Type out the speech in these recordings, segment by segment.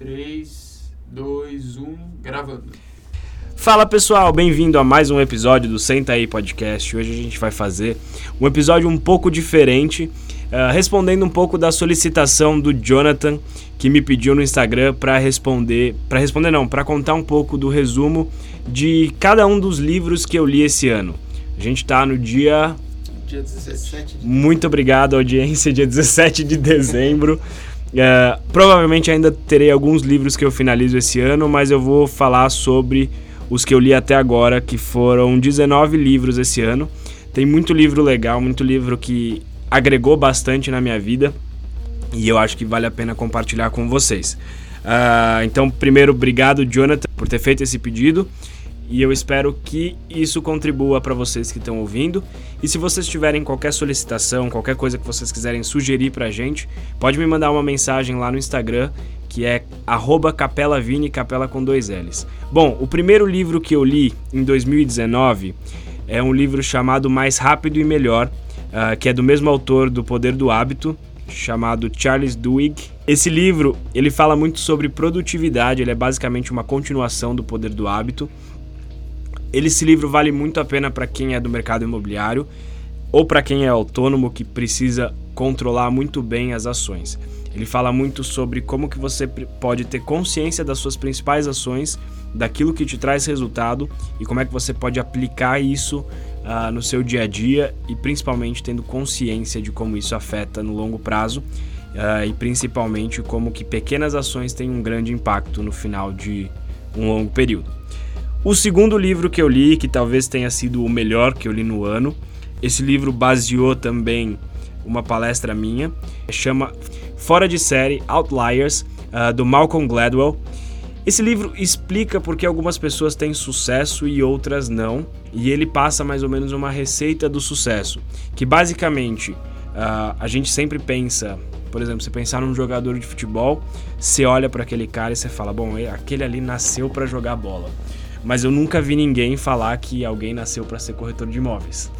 3, 2, 1, gravando. Fala pessoal, bem-vindo a mais um episódio do Senta aí Podcast. Hoje a gente vai fazer um episódio um pouco diferente, uh, respondendo um pouco da solicitação do Jonathan que me pediu no Instagram para responder, para responder não, para contar um pouco do resumo de cada um dos livros que eu li esse ano. A gente está no dia Dia 17 de Muito obrigado, audiência, dia 17 de dezembro. É, provavelmente ainda terei alguns livros que eu finalizo esse ano, mas eu vou falar sobre os que eu li até agora, que foram 19 livros esse ano. Tem muito livro legal, muito livro que agregou bastante na minha vida e eu acho que vale a pena compartilhar com vocês. Uh, então, primeiro, obrigado, Jonathan, por ter feito esse pedido e eu espero que isso contribua para vocês que estão ouvindo. E se vocês tiverem qualquer solicitação, qualquer coisa que vocês quiserem sugerir para a gente, pode me mandar uma mensagem lá no Instagram que é capelavini, capela com dois L's. Bom, o primeiro livro que eu li em 2019 é um livro chamado Mais Rápido e Melhor, uh, que é do mesmo autor do Poder do Hábito, chamado Charles Duhigg. Esse livro, ele fala muito sobre produtividade, ele é basicamente uma continuação do Poder do Hábito. Esse livro vale muito a pena para quem é do mercado imobiliário ou para quem é autônomo que precisa controlar muito bem as ações. Ele fala muito sobre como que você pode ter consciência das suas principais ações, daquilo que te traz resultado e como é que você pode aplicar isso uh, no seu dia a dia e principalmente tendo consciência de como isso afeta no longo prazo uh, e principalmente como que pequenas ações têm um grande impacto no final de um longo período. O segundo livro que eu li, que talvez tenha sido o melhor que eu li no ano, esse livro baseou também uma palestra minha, chama Fora de Série Outliers, uh, do Malcolm Gladwell. Esse livro explica por que algumas pessoas têm sucesso e outras não, e ele passa mais ou menos uma receita do sucesso, que basicamente uh, a gente sempre pensa, por exemplo, você pensar num jogador de futebol, você olha para aquele cara e você fala, bom, aquele ali nasceu para jogar bola. Mas eu nunca vi ninguém falar que alguém nasceu para ser corretor de imóveis.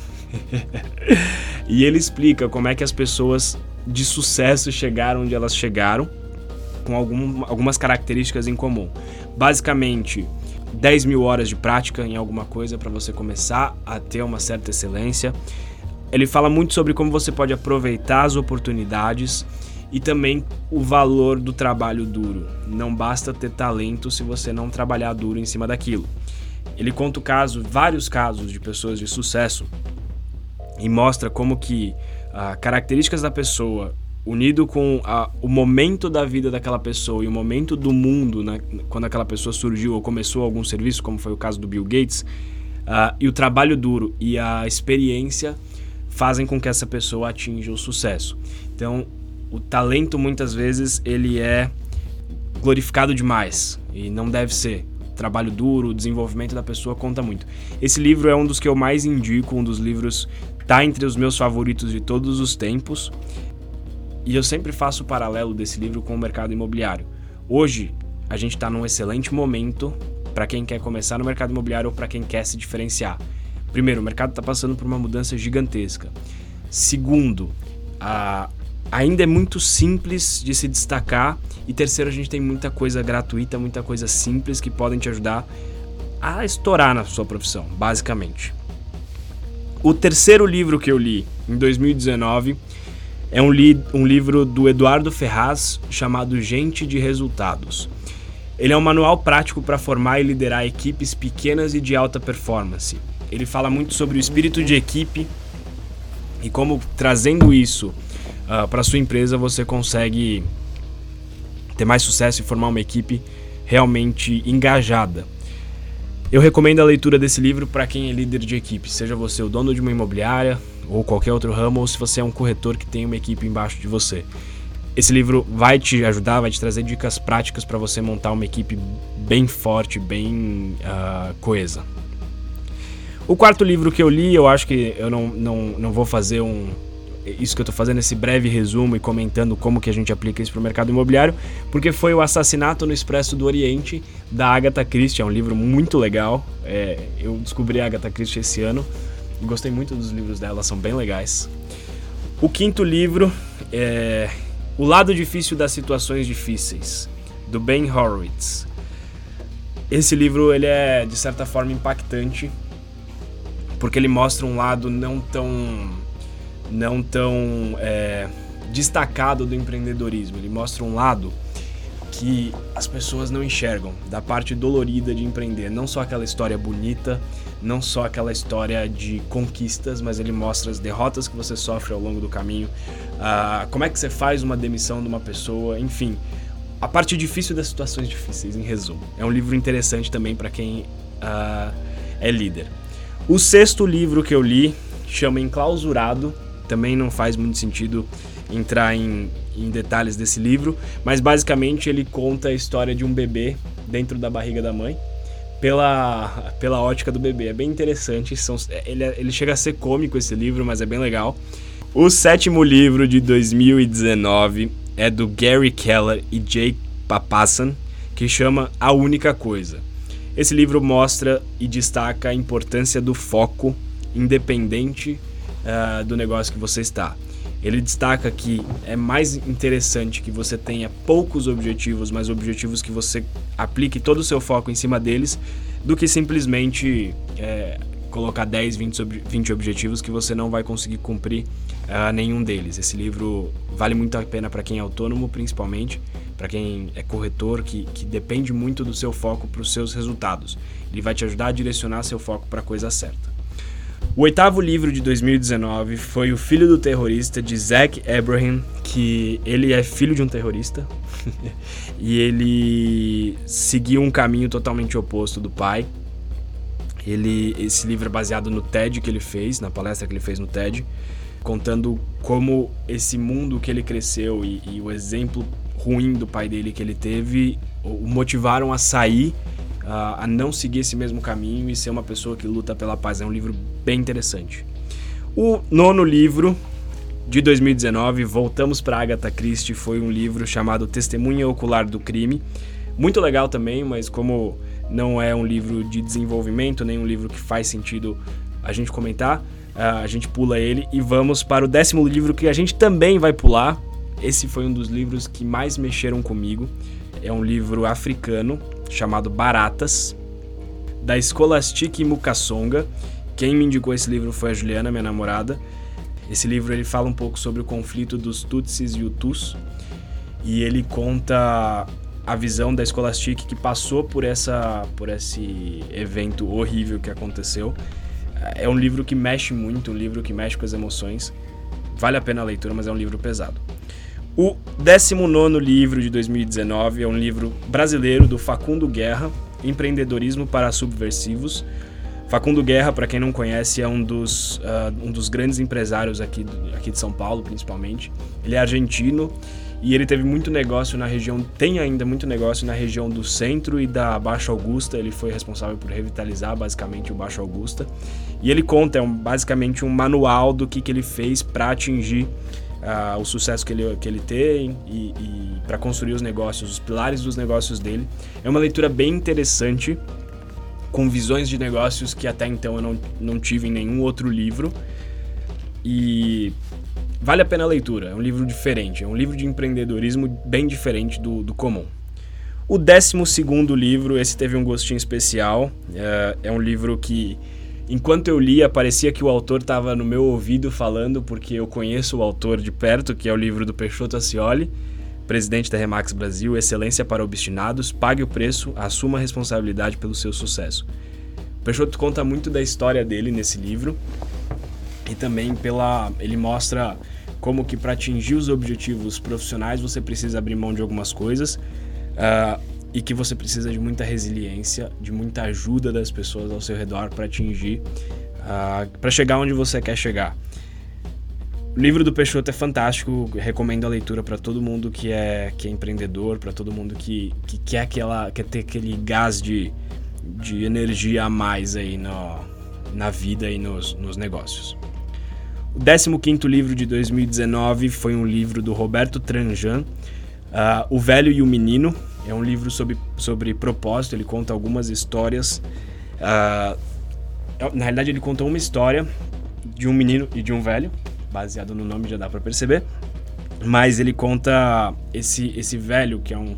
e ele explica como é que as pessoas de sucesso chegaram onde elas chegaram, com algum, algumas características em comum. Basicamente, 10 mil horas de prática em alguma coisa para você começar a ter uma certa excelência. Ele fala muito sobre como você pode aproveitar as oportunidades e também o valor do trabalho duro. Não basta ter talento se você não trabalhar duro em cima daquilo. Ele conta o caso, vários casos de pessoas de sucesso e mostra como que uh, características da pessoa unido com a, o momento da vida daquela pessoa e o momento do mundo né, quando aquela pessoa surgiu ou começou algum serviço, como foi o caso do Bill Gates, uh, e o trabalho duro e a experiência fazem com que essa pessoa atinja o sucesso. Então, o talento muitas vezes ele é glorificado demais e não deve ser trabalho duro, o desenvolvimento da pessoa conta muito. Esse livro é um dos que eu mais indico, um dos livros tá entre os meus favoritos de todos os tempos. E eu sempre faço o paralelo desse livro com o mercado imobiliário. Hoje, a gente está num excelente momento para quem quer começar no mercado imobiliário ou para quem quer se diferenciar. Primeiro, o mercado está passando por uma mudança gigantesca. Segundo, a, ainda é muito simples de se destacar. E terceiro, a gente tem muita coisa gratuita, muita coisa simples que podem te ajudar a estourar na sua profissão, basicamente. O terceiro livro que eu li em 2019 é um, li um livro do Eduardo Ferraz chamado Gente de Resultados. Ele é um manual prático para formar e liderar equipes pequenas e de alta performance. Ele fala muito sobre o espírito de equipe e como trazendo isso uh, ah, para sua empresa você consegue ter mais sucesso e formar uma equipe realmente engajada. Eu recomendo a leitura desse livro para quem é líder de equipe, seja você o dono de uma imobiliária ou qualquer outro ramo, ou se você é um corretor que tem uma equipe embaixo de você. Esse livro vai te ajudar, vai te trazer dicas práticas para você montar uma equipe bem forte, bem uh, coesa. O quarto livro que eu li, eu acho que eu não, não, não vou fazer um, isso que eu estou fazendo esse breve resumo e comentando como que a gente aplica isso para o mercado imobiliário, porque foi o Assassinato no Expresso do Oriente da Agatha Christie, é um livro muito legal. É, eu descobri a Agatha Christie esse ano gostei muito dos livros dela, são bem legais. O quinto livro é O Lado Difícil das Situações Difíceis, do Ben Horowitz. Esse livro ele é de certa forma impactante porque ele mostra um lado não tão não tão é, destacado do empreendedorismo. Ele mostra um lado que as pessoas não enxergam da parte dolorida de empreender. Não só aquela história bonita, não só aquela história de conquistas, mas ele mostra as derrotas que você sofre ao longo do caminho, uh, como é que você faz uma demissão de uma pessoa, enfim. A parte difícil das situações difíceis, em resumo. É um livro interessante também para quem uh, é líder. O sexto livro que eu li chama Enclausurado. Também não faz muito sentido entrar em, em detalhes desse livro, mas basicamente ele conta a história de um bebê dentro da barriga da mãe pela, pela ótica do bebê. É bem interessante. São, ele, ele chega a ser cômico esse livro, mas é bem legal. O sétimo livro de 2019 é do Gary Keller e Jake Papassan, que chama A Única Coisa. Esse livro mostra e destaca a importância do foco independente uh, do negócio que você está. Ele destaca que é mais interessante que você tenha poucos objetivos, mas objetivos que você aplique todo o seu foco em cima deles, do que simplesmente é, colocar 10, 20, 20 objetivos que você não vai conseguir cumprir uh, nenhum deles. Esse livro vale muito a pena para quem é autônomo, principalmente, para quem é corretor, que, que depende muito do seu foco para os seus resultados. Ele vai te ajudar a direcionar seu foco para a coisa certa. O oitavo livro de 2019 foi O Filho do Terrorista, de Zach Abraham, que ele é filho de um terrorista e ele seguiu um caminho totalmente oposto do pai. Ele, esse livro é baseado no TED que ele fez, na palestra que ele fez no TED, contando como esse mundo que ele cresceu e, e o exemplo ruim do pai dele que ele teve o motivaram a sair a não seguir esse mesmo caminho e ser uma pessoa que luta pela paz. É um livro bem interessante. O nono livro de 2019, voltamos para Agatha Christie, foi um livro chamado Testemunha Ocular do Crime. Muito legal também, mas como não é um livro de desenvolvimento, nem um livro que faz sentido a gente comentar, a gente pula ele e vamos para o décimo livro que a gente também vai pular. Esse foi um dos livros que mais mexeram comigo. É um livro africano chamado Baratas, da Scholastic Mukasonga. Quem me indicou esse livro foi a Juliana, minha namorada. Esse livro ele fala um pouco sobre o conflito dos Tutsis e Hutus e ele conta a visão da Scholastic que passou por essa por esse evento horrível que aconteceu. É um livro que mexe muito, um livro que mexe com as emoções. Vale a pena a leitura, mas é um livro pesado. O 19 livro de 2019 é um livro brasileiro do Facundo Guerra, Empreendedorismo para Subversivos. Facundo Guerra, para quem não conhece, é um dos, uh, um dos grandes empresários aqui, aqui de São Paulo, principalmente. Ele é argentino e ele teve muito negócio na região, tem ainda muito negócio na região do centro e da Baixa Augusta. Ele foi responsável por revitalizar basicamente o Baixa Augusta. E ele conta, é um, basicamente um manual do que, que ele fez para atingir o sucesso que ele, que ele tem e, e para construir os negócios, os pilares dos negócios dele. É uma leitura bem interessante, com visões de negócios que até então eu não, não tive em nenhum outro livro. E vale a pena a leitura, é um livro diferente, é um livro de empreendedorismo bem diferente do, do comum. O 12 livro, esse teve um gostinho especial, é, é um livro que Enquanto eu lia, parecia que o autor estava no meu ouvido falando, porque eu conheço o autor de perto, que é o livro do Peixoto Ascioli, presidente da Remax Brasil, Excelência para Obstinados, pague o preço, assuma a responsabilidade pelo seu sucesso. O Peixoto conta muito da história dele nesse livro e também pela ele mostra como que para atingir os objetivos profissionais você precisa abrir mão de algumas coisas. Uh, e que você precisa de muita resiliência, de muita ajuda das pessoas ao seu redor para atingir, uh, para chegar onde você quer chegar. O livro do Peixoto é fantástico, recomendo a leitura para todo mundo que é, que é empreendedor, para todo mundo que, que quer, aquela, quer ter aquele gás de, de energia a mais aí no, na vida e nos, nos negócios. O 15 livro de 2019 foi um livro do Roberto Tranjan, uh, O Velho e o Menino, é um livro sobre, sobre propósito, ele conta algumas histórias. Uh, na realidade, ele conta uma história de um menino e de um velho, baseado no nome já dá para perceber. Mas ele conta esse, esse velho, que é um,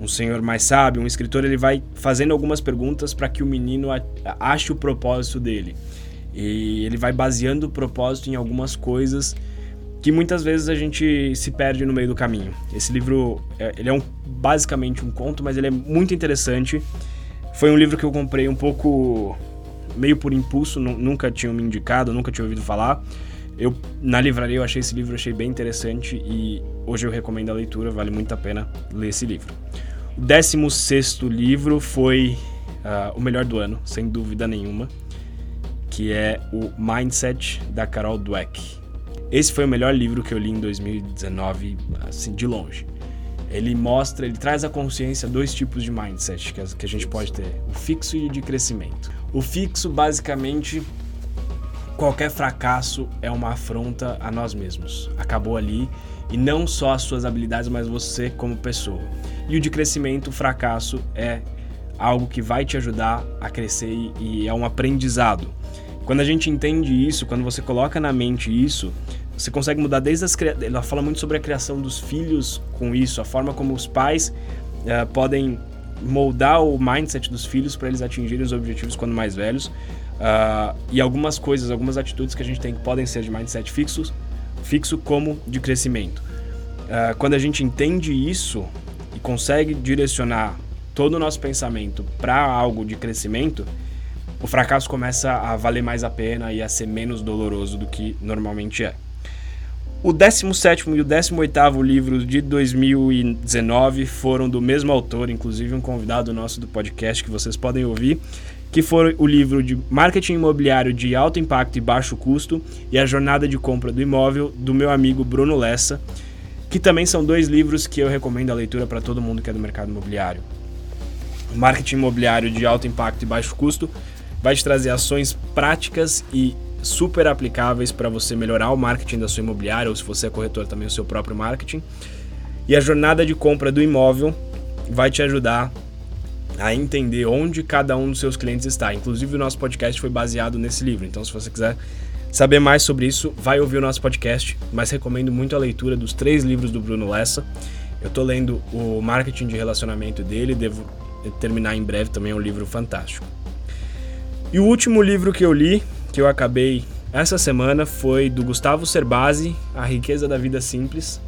um senhor mais sábio, um escritor, ele vai fazendo algumas perguntas para que o menino ache o propósito dele. E ele vai baseando o propósito em algumas coisas que muitas vezes a gente se perde no meio do caminho. Esse livro, é, ele é um, basicamente um conto, mas ele é muito interessante. Foi um livro que eu comprei um pouco meio por impulso, nunca tinham me indicado, nunca tinha ouvido falar. Eu na livraria eu achei esse livro, achei bem interessante e hoje eu recomendo a leitura, vale muito a pena ler esse livro. O 16 livro foi uh, o melhor do ano, sem dúvida nenhuma, que é o Mindset da Carol Dweck. Esse foi o melhor livro que eu li em 2019, assim, de longe. Ele mostra, ele traz à consciência dois tipos de mindset que a, que a gente pode ter: o fixo e o de crescimento. O fixo, basicamente, qualquer fracasso é uma afronta a nós mesmos. Acabou ali e não só as suas habilidades, mas você como pessoa. E o de crescimento, o fracasso é algo que vai te ajudar a crescer e é um aprendizado. Quando a gente entende isso, quando você coloca na mente isso, você consegue mudar desde as ela fala muito sobre a criação dos filhos com isso, a forma como os pais uh, podem moldar o mindset dos filhos para eles atingirem os objetivos quando mais velhos uh, e algumas coisas, algumas atitudes que a gente tem que podem ser de mindset fixo, fixo como de crescimento. Uh, quando a gente entende isso e consegue direcionar todo o nosso pensamento para algo de crescimento, o fracasso começa a valer mais a pena e a ser menos doloroso do que normalmente é. O 17 e o 18 livro de 2019 foram do mesmo autor, inclusive um convidado nosso do podcast que vocês podem ouvir, que foi o livro de Marketing Imobiliário de Alto Impacto e Baixo Custo e A Jornada de Compra do Imóvel, do meu amigo Bruno Lessa, que também são dois livros que eu recomendo a leitura para todo mundo que é do mercado imobiliário. Marketing Imobiliário de Alto Impacto e Baixo Custo vai te trazer ações práticas e super aplicáveis para você melhorar o marketing da sua imobiliária ou se você é corretor também o seu próprio marketing. E a jornada de compra do imóvel vai te ajudar a entender onde cada um dos seus clientes está. Inclusive o nosso podcast foi baseado nesse livro. Então se você quiser saber mais sobre isso, vai ouvir o nosso podcast, mas recomendo muito a leitura dos três livros do Bruno Lessa. Eu estou lendo o marketing de relacionamento dele, devo terminar em breve também é um livro fantástico. E o último livro que eu li, que eu acabei essa semana, foi do Gustavo Cerbasi, A Riqueza da Vida Simples.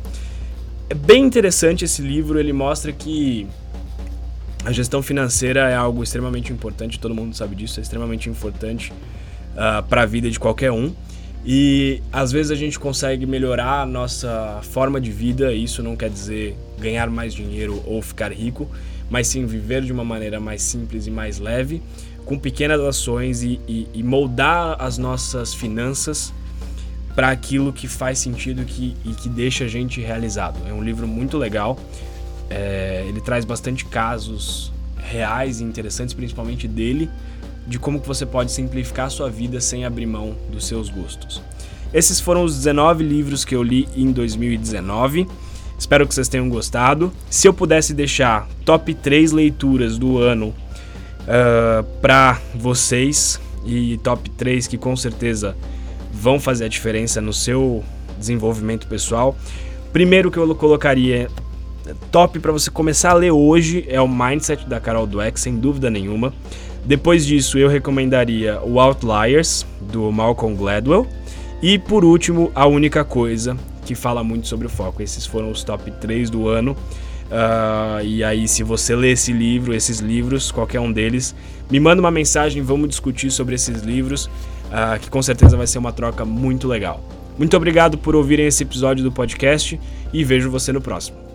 É bem interessante esse livro, ele mostra que a gestão financeira é algo extremamente importante, todo mundo sabe disso, é extremamente importante uh, ah, para a vida de qualquer um. E às vezes a gente consegue melhorar a nossa forma de vida, isso não quer dizer ganhar mais dinheiro ou ficar rico, mas sim viver de uma maneira mais simples e mais leve com pequenas ações e, e, e moldar as nossas finanças para aquilo que faz sentido que, e que deixa a gente realizado. É um livro muito legal. É, ele traz bastante casos reais e interessantes, principalmente dele, de como que você pode simplificar a sua vida sem abrir mão dos seus gostos. Esses foram os 19 livros que eu li em 2019. Espero que vocês tenham gostado. Se eu pudesse deixar top 3 leituras do ano uh, ah, para vocês e top 3 que com certeza vão fazer a diferença no seu desenvolvimento pessoal. Primeiro que eu colocaria top para você começar a ler hoje é o Mindset da Carol Dweck, sem dúvida nenhuma. Depois disso, eu recomendaria o Outliers do Malcolm Gladwell e por último, a única coisa que fala muito sobre o foco. Esses foram os top 3 do ano. Uh, e aí, se você ler esse livro, esses livros, qualquer um deles, me manda uma mensagem, vamos discutir sobre esses livros, uh, que com certeza vai ser uma troca muito legal. Muito obrigado por ouvirem esse episódio do podcast e vejo você no próximo.